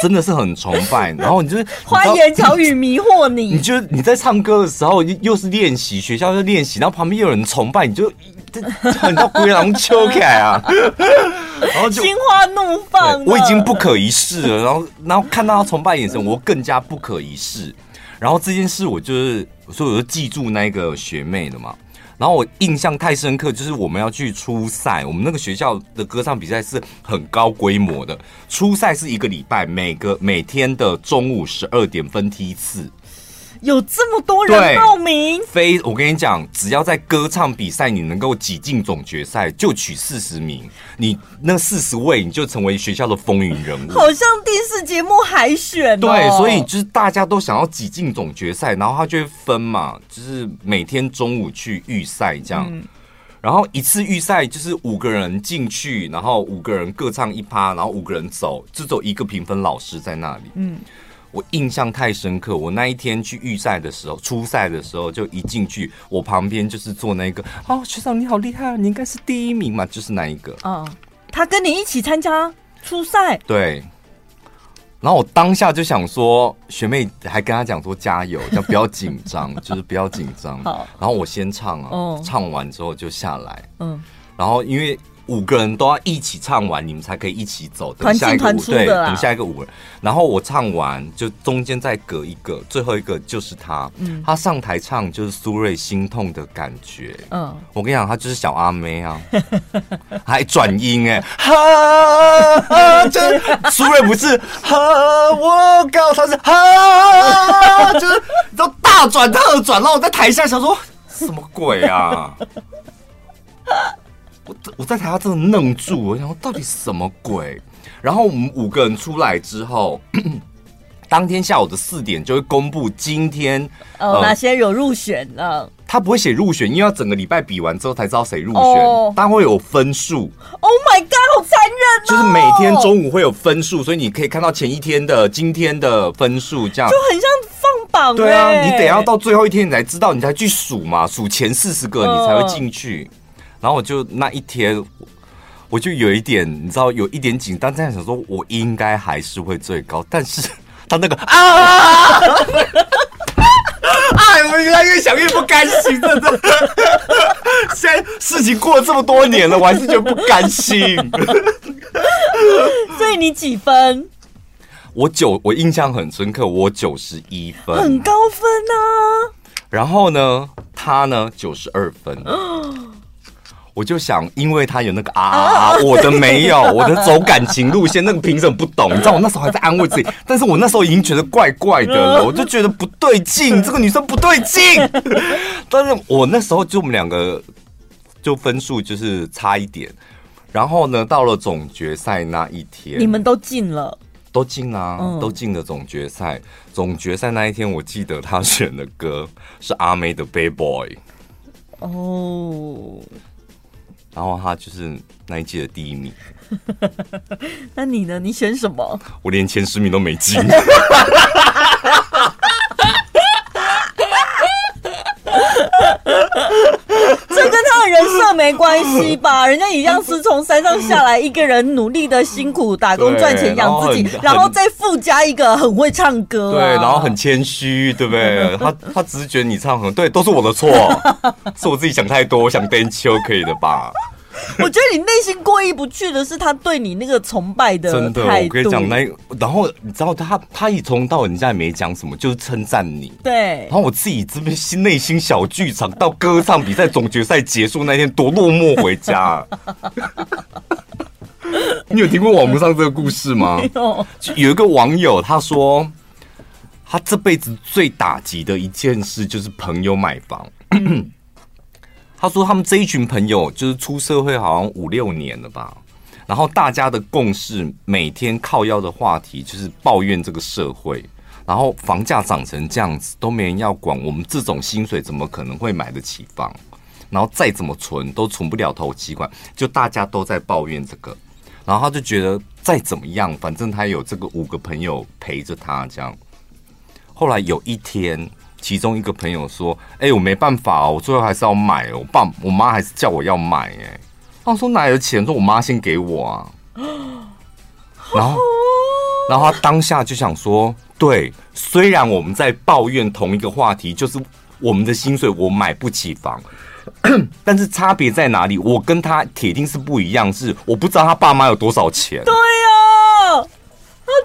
真的是很崇拜。[LAUGHS] 然后你就是花言巧语迷惑你，你就你在唱歌的时候又是练习，学校又练习，然后旁边又有人崇拜，你就。很多鬼狼秋凯啊，[LAUGHS] 然后就心花怒放，我已经不可一世了。然后，然后看到他崇拜眼神，我更加不可一世。然后这件事，我就是所以我就记住那个学妹了嘛。然后我印象太深刻，就是我们要去初赛，我们那个学校的歌唱比赛是很高规模的。初赛是一个礼拜，每个每天的中午十二点分梯次。有这么多人报名？非我跟你讲，只要在歌唱比赛，你能够挤进总决赛，就取四十名。你那四十位，你就成为学校的风云人物。好像电视节目海选哦。对，所以就是大家都想要挤进总决赛，然后他就会分嘛，就是每天中午去预赛这样。嗯。然后一次预赛就是五个人进去，然后五个人各唱一趴，然后五个人走，只走一个评分老师在那里。嗯。我印象太深刻，我那一天去预赛的时候，初赛的时候就一进去，我旁边就是坐那个，哦，学长你好厉害，你应该是第一名嘛，就是那一个。嗯，他跟你一起参加初赛。对。然后我当下就想说，学妹还跟他讲说加油，要不要紧张，[LAUGHS] 就是不要紧张。好。然后我先唱啊，哦、唱完之后就下来。嗯。然后因为。五个人都要一起唱完，你们才可以一起走。等下一个舞，对，等下一个舞。然后我唱完，就中间再隔一个，最后一个就是他。嗯，他上台唱就是苏芮心痛的感觉。嗯，我跟你讲，他就是小阿妹啊，[LAUGHS] 还转音 [LAUGHS] 哎，哈哈，就苏芮不是哈，我告他是哈，就是都大转特转，然后我在台下想说什么鬼啊？我我在台下真的愣住，我想说到底什么鬼？然后我们五个人出来之后，当天下午的四点就会公布今天哦、呃、哪些有入选了。他不会写入选，因为要整个礼拜比完之后才知道谁入选。但、oh. 会有分数。Oh my god，好残忍！就是每天中午会有分数，所以你可以看到前一天的、今天的分数，这样就很像放榜。对啊，你得要到最后一天你才知道，你才去数嘛，数前四十个你才会进去。Uh. 然后我就那一天，我就有一点，你知道，有一点紧张，这样想说，我应该还是会最高。但是 [LAUGHS] 他那个啊，哎，[LAUGHS] 我越来越想越不甘心，真的。[LAUGHS] 现在事情过了这么多年了，我还是觉得不甘心。所以你几分？我九，我印象很深刻，我九十一分，很高分啊。然后呢，他呢九十二分。[GASPS] [GASPS] 我就想，因为他有那个啊，啊，[LAUGHS] 我的没有，我的走感情路线，那个评审不懂，你知道，我那时候还在安慰自己，[LAUGHS] 但是我那时候已经觉得怪怪的了，我就觉得不对劲，这个女生不对劲。[LAUGHS] 但是我那时候就我们两个就分数就是差一点，然后呢，到了总决赛那一天，你们都进了，都进了，嗯，都进了总决赛。总决赛那一天，我记得他选的歌是阿妹的《Bad Boy》。哦。然后他就是那一届的第一名。[LAUGHS] 那你呢？你选什么？我连前十名都没进。[LAUGHS] 这跟他的人设个没关系吧？[LAUGHS] 人家一样是从山上下来，一个人努力的辛苦打工赚钱养自己，然后再附加一个很会唱歌，对，然后很谦虚，对不对？[LAUGHS] 他他只是觉得你唱很对，都是我的错，是我自己想太多，我想单秋可以的吧？[LAUGHS] 我觉得你内心过意不去的是他对你那个崇拜的态度。真的，我跟你讲那，然后你知道他他一从到人家也没讲什么，就是称赞你。对。然后我自己这边心内心小剧场，到歌唱比赛总决赛结束那天多落寞回家。[LAUGHS] 你有听过网络上这个故事吗？有。有一个网友他说，他这辈子最打击的一件事就是朋友买房。[CLEARS THROAT] 他说：“他们这一群朋友就是出社会好像五六年了吧，然后大家的共识，每天靠腰的话题就是抱怨这个社会，然后房价涨成这样子都没人要管，我们这种薪水怎么可能会买得起房？然后再怎么存都存不了头期款，就大家都在抱怨这个，然后他就觉得再怎么样，反正他有这个五个朋友陪着他这样。后来有一天。”其中一个朋友说：“哎、欸，我没办法，哦我最后还是要买。我爸、我妈还是叫我要买。哎，他说哪来的钱？说我妈先给我啊。[GASPS] 然后，[GASPS] 然后他当下就想说：对，虽然我们在抱怨同一个话题，就是我们的薪水，我买不起房，[CLEARS THROAT] 但是差别在哪里？我跟他铁定是不一样，是我不知道他爸妈有多少钱。对呀、啊，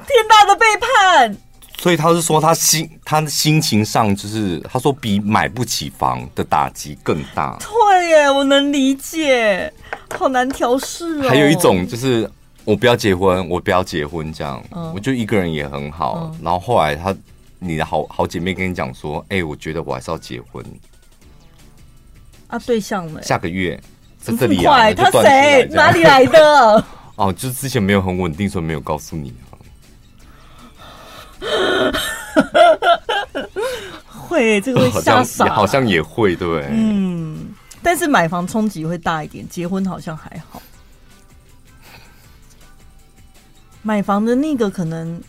天大的背叛。”所以他是说，他心他的心情上就是，他说比买不起房的打击更大。对耶，我能理解，好难调试哦。还有一种就是，我不要结婚，我不要结婚这样，嗯、我就一个人也很好。嗯、然后后来他，你的好好姐妹跟你讲说，哎、欸，我觉得我还是要结婚。啊，对象呢？下个月在这里啊？他谁？哪里来的？[LAUGHS] 哦，就是之前没有很稳定，所以没有告诉你。[LAUGHS] 会，这个会吓傻，好像也会，对。嗯，但是买房冲击会大一点，结婚好像还好。买房的那个可能，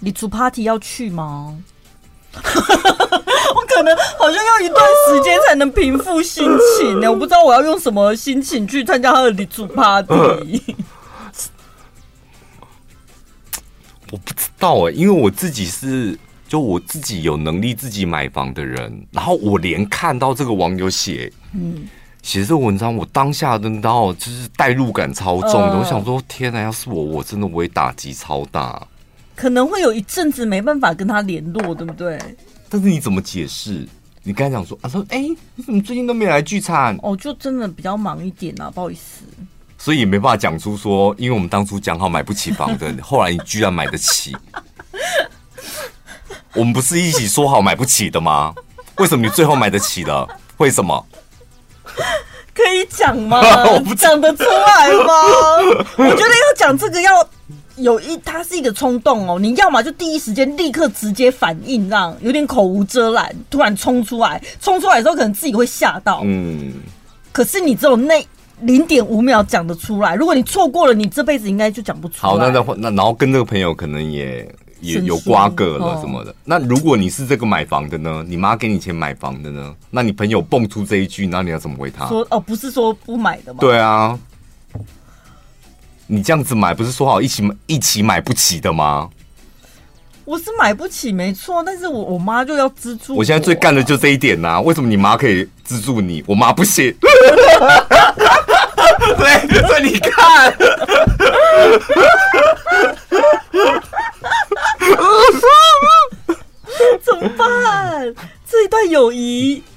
你出 party 要去吗？[LAUGHS] 我可能好像要一段时间才能平复心情呢，我不知道我要用什么心情去参加他的礼主 party。[LAUGHS] 我不知道哎、欸，因为我自己是就我自己有能力自己买房的人，然后我连看到这个网友写，嗯，写这个文章，我当下的然后就是代入感超重的，呃、我想说天哪，要是我，我真的我会打击超大，可能会有一阵子没办法跟他联络，对不对？但是你怎么解释？你刚才讲说啊，说哎、欸，你怎么最近都没来聚餐？哦，就真的比较忙一点啊，不好意思。所以也没办法讲出说，因为我们当初讲好买不起房的，[LAUGHS] 后来你居然买得起。我们不是一起说好买不起的吗？为什么你最后买得起了？为什么？可以讲吗？[LAUGHS] 我不讲得出来吗？我觉得要讲这个要有一，它是一个冲动哦。你要么就第一时间立刻直接反应，让有点口无遮拦，突然冲出来，冲出来的时候可能自己会吓到。嗯。可是你只有那。零点五秒讲得出来，如果你错过了，你这辈子应该就讲不出来。好，那那那，然后跟这个朋友可能也也有瓜葛了什么的。哦、那如果你是这个买房的呢？你妈给你钱买房的呢？那你朋友蹦出这一句，那你要怎么回他？说哦，不是说不买的吗？对啊，你这样子买不是说好一起买一起买不起的吗？我是买不起，没错，但是我我妈就要资助我。我现在最干的就这一点呐、啊，为什么你妈可以资助你，我妈不行？[LAUGHS] 对，所以你看，[LAUGHS] 怎么办？这一段友谊。[LAUGHS]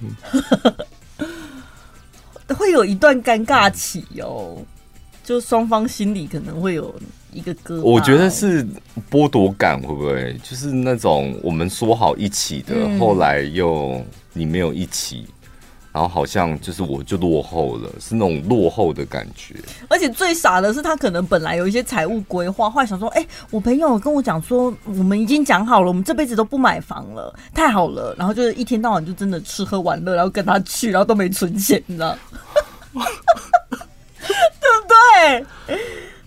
会有一段尴尬期哦，就双方心里可能会有。一个歌，我觉得是剥夺感，会不会？就是那种我们说好一起的，嗯、后来又你没有一起，然后好像就是我就落后了，是那种落后的感觉。而且最傻的是，他可能本来有一些财务规划，后来想说，哎、欸，我朋友跟我讲说，我们已经讲好了，我们这辈子都不买房了，太好了。然后就是一天到晚就真的吃喝玩乐，然后跟他去，然后都没存钱，你知道？对不对？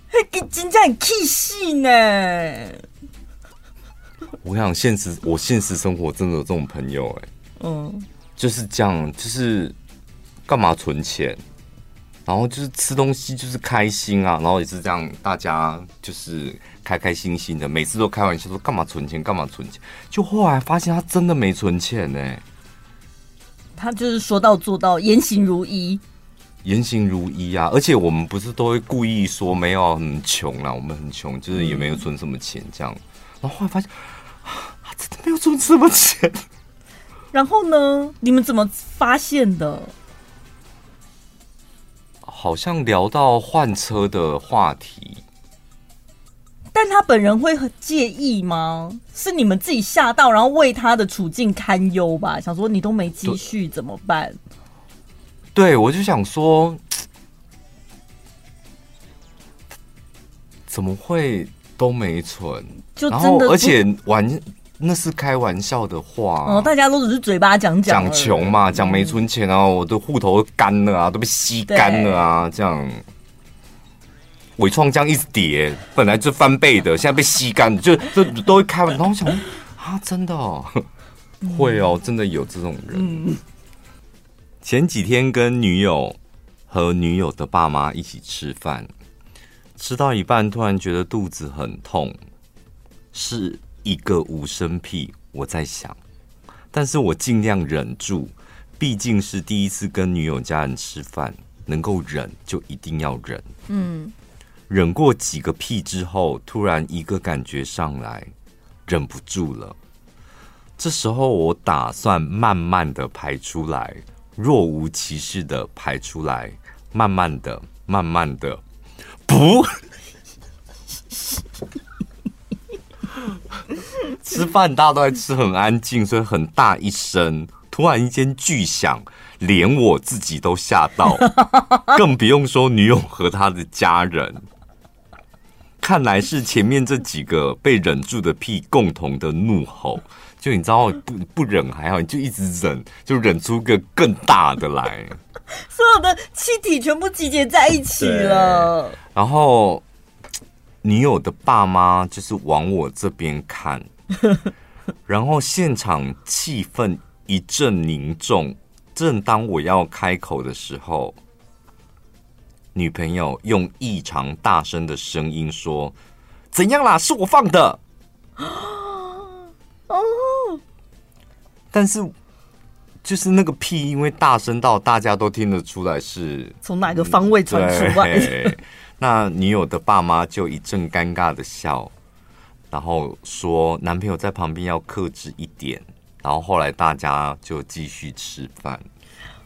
嘿，真正很气死呢！我想现实，我现实生活真的有这种朋友哎、欸，嗯，就是这样，就是干嘛存钱？然后就是吃东西就是开心啊，然后也是这样，大家就是开开心心的，每次都开玩笑说干嘛存钱，干嘛存钱。就后来发现他真的没存钱呢，他就是说到做到，言行如一，言行如一啊！而且我们不是都会故意说没有很穷啦，我们很穷，就是也没有存什么钱这样。然后后来发现，他真的没有存什么钱。然后呢？你们怎么发现的？好像聊到换车的话题，但他本人会很介意吗？是你们自己吓到，然后为他的处境堪忧吧？想说你都没积蓄怎么办？对，我就想说，怎么会都没存？就真的，而且玩。那是开玩笑的话哦，大家都只是嘴巴讲讲，讲穷嘛，讲没存钱啊，我的户头都干了啊，都被吸干了啊，这样。纬创这样一直跌，本来就翻倍的，现在被吸干，就就都会开玩笑。然后我想啊，真的哦，[LAUGHS] 会哦，真的有这种人。嗯、前几天跟女友和女友的爸妈一起吃饭，吃到一半突然觉得肚子很痛，是。一个无声屁，我在想，但是我尽量忍住，毕竟是第一次跟女友家人吃饭，能够忍就一定要忍。嗯，忍过几个屁之后，突然一个感觉上来，忍不住了。这时候我打算慢慢的排出来，若无其事的排出来，慢慢的、慢慢的，不。吃饭大家都在吃，很安静，所以很大一声，突然一间巨响，连我自己都吓到，[LAUGHS] 更不用说女友和她的家人。看来是前面这几个被忍住的屁共同的怒吼，就你知道不不忍还好，你就一直忍，就忍出个更大的来，所有的气体全部集结在一起了，然后。女友的爸妈就是往我这边看，[LAUGHS] 然后现场气氛一阵凝重。正当我要开口的时候，女朋友用异常大声的声音说：“怎样啦？是我放的。” [GASPS] 哦，但是就是那个屁，因为大声到大家都听得出来是从哪个方位传出来。那女友的爸妈就一阵尴尬的笑，然后说男朋友在旁边要克制一点，然后后来大家就继续吃饭。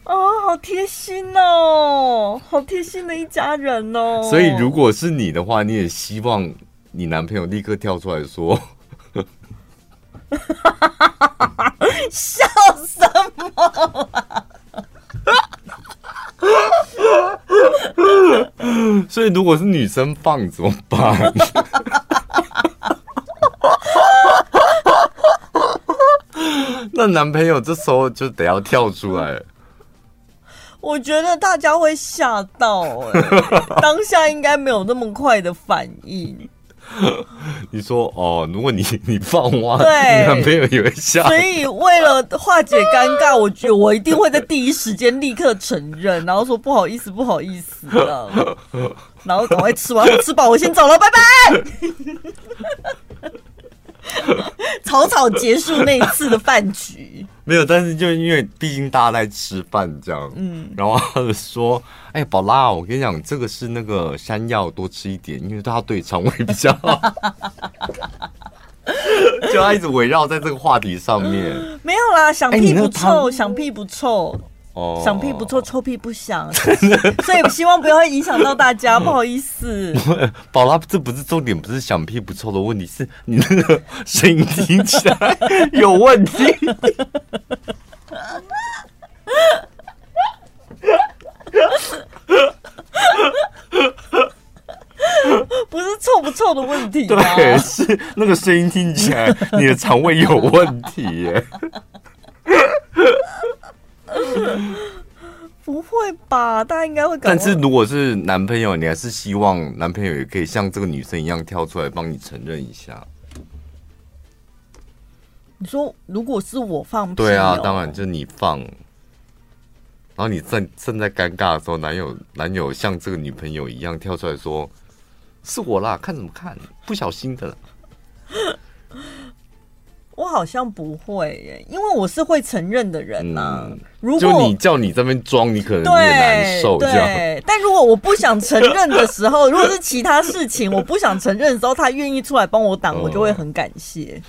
哦，好贴心哦，好贴心的一家人哦。所以如果是你的话，你也希望你男朋友立刻跳出来说：“笑什么啊？”所以，如果是女生放怎么办？[LAUGHS] 那男朋友这时候就得要跳出来。我觉得大家会吓到，欸，[LAUGHS] 当下应该没有那么快的反应。你说哦，如果你 [LAUGHS] 你放话，对，你男朋友也会吓。所以为了化解尴尬，我觉得我一定会在第一时间立刻承认，然后说不好意思，不好意思了，然后赶快吃完，我吃饱，我先走了，拜拜。[LAUGHS] 草草结束那一次的饭局。[LAUGHS] 没有，但是就因为毕竟大家在吃饭这样，嗯，然后他就说：“哎、欸，宝拉，我跟你讲，这个是那个山药，多吃一点，因为他对肠胃比较好。[LAUGHS] ”就他一直围绕在这个话题上面。没有啦，想屁不臭，欸、想屁不臭。哦，想屁不臭，臭屁不响，[LAUGHS] 所以希望不要会影响到大家，不好意思。[LAUGHS] 宝拉，这不是重点，不是想屁不臭的问题，是你那个声音听起来有问题。[LAUGHS] 不是臭不臭的问题，对，是那个声音听起来你的肠胃有问题耶。[LAUGHS] 不会吧？大家应该会。但是如果是男朋友，你还是希望男朋友也可以像这个女生一样跳出来帮你承认一下。你说，如果是我放屁，对啊，当然就是你放。然后你正正在尴尬的时候，男友男友像这个女朋友一样跳出来说：“是我啦，看什么看，不小心的。”我好像不会耶，因为我是会承认的人呐、啊。嗯、如果就你叫你这边装，你可能也难受。对，对，但如果我不想承认的时候，[LAUGHS] 如果是其他事情我不想承认的时候，他愿意出来帮我挡，我就会很感谢。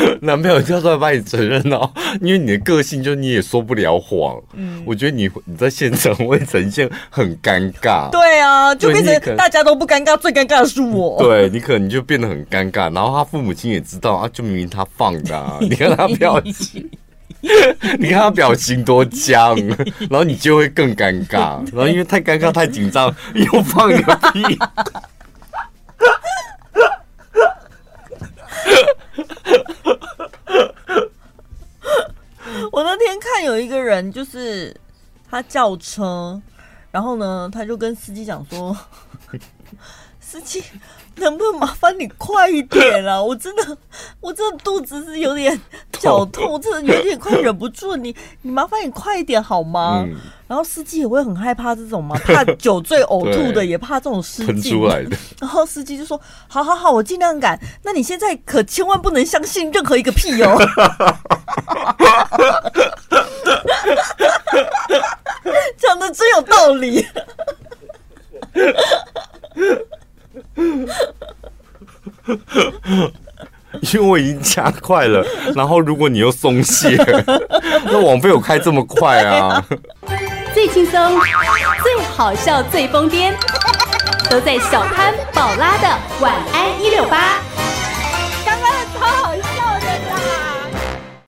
[LAUGHS] 男朋友叫出来帮你承认哦，因为你的个性就你也说不了谎。嗯，我觉得你你在现场会呈现很尴尬。对啊，就变成大家都不尴尬，最尴尬的是我。[LAUGHS] 对，你可能就变得很尴尬，然后他父母亲也知道啊，就明明他放的啊，[LAUGHS] 你看他表情，你看他表情多僵，然后你就会更尴尬，然后因为太尴尬太紧张，又放个屁。我那天看有一个人，就是他叫车，然后呢，他就跟司机讲说：[LAUGHS] “司机，能不能麻烦你快一点啊？我真的，我这肚子是有点绞痛，我真的有点快忍不住，你你麻烦你快一点好吗？”嗯、然后司机也会很害怕这种嘛，[LAUGHS] 怕酒醉呕吐的，也怕这种事情出来的。然后司机就说：“好好好，我尽量赶。那你现在可千万不能相信任何一个屁哦。[LAUGHS] ”讲的真有道理，因为我已经加快了，然后如果你又松懈，那网费有开这么快啊？最轻松、最好笑、最疯癫，都在小潘宝拉的晚安一六八。